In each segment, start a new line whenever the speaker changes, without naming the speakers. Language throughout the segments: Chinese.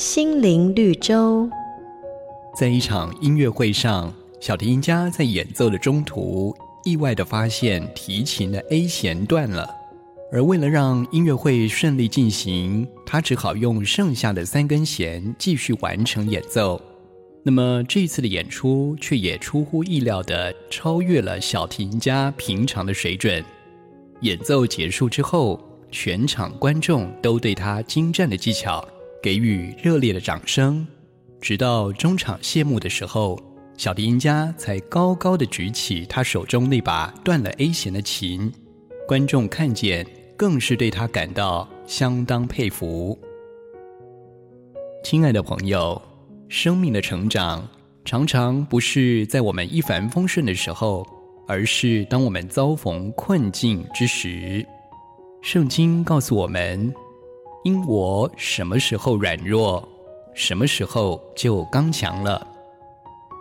心灵绿洲。
在一场音乐会上，小提琴家在演奏的中途，意外地发现提琴的 A 弦断了。而为了让音乐会顺利进行，他只好用剩下的三根弦继续完成演奏。那么这次的演出却也出乎意料地超越了小提琴家平常的水准。演奏结束之后，全场观众都对他精湛的技巧给予热烈的掌声。直到中场谢幕的时候，小提琴家才高高地举起他手中那把断了 A 弦的琴。观众看见，更是对他感到相当佩服。亲爱的朋友，生命的成长常常不是在我们一帆风顺的时候，而是当我们遭逢困境之时。圣经告诉我们：“因我什么时候软弱，什么时候就刚强了。”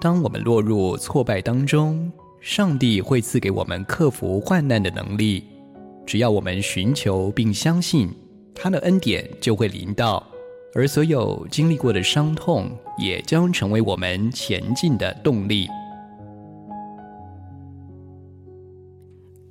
当我们落入挫败当中，上帝会赐给我们克服患难的能力。只要我们寻求并相信，他的恩典就会临到。而所有经历过的伤痛，也将成为我们前进的动力。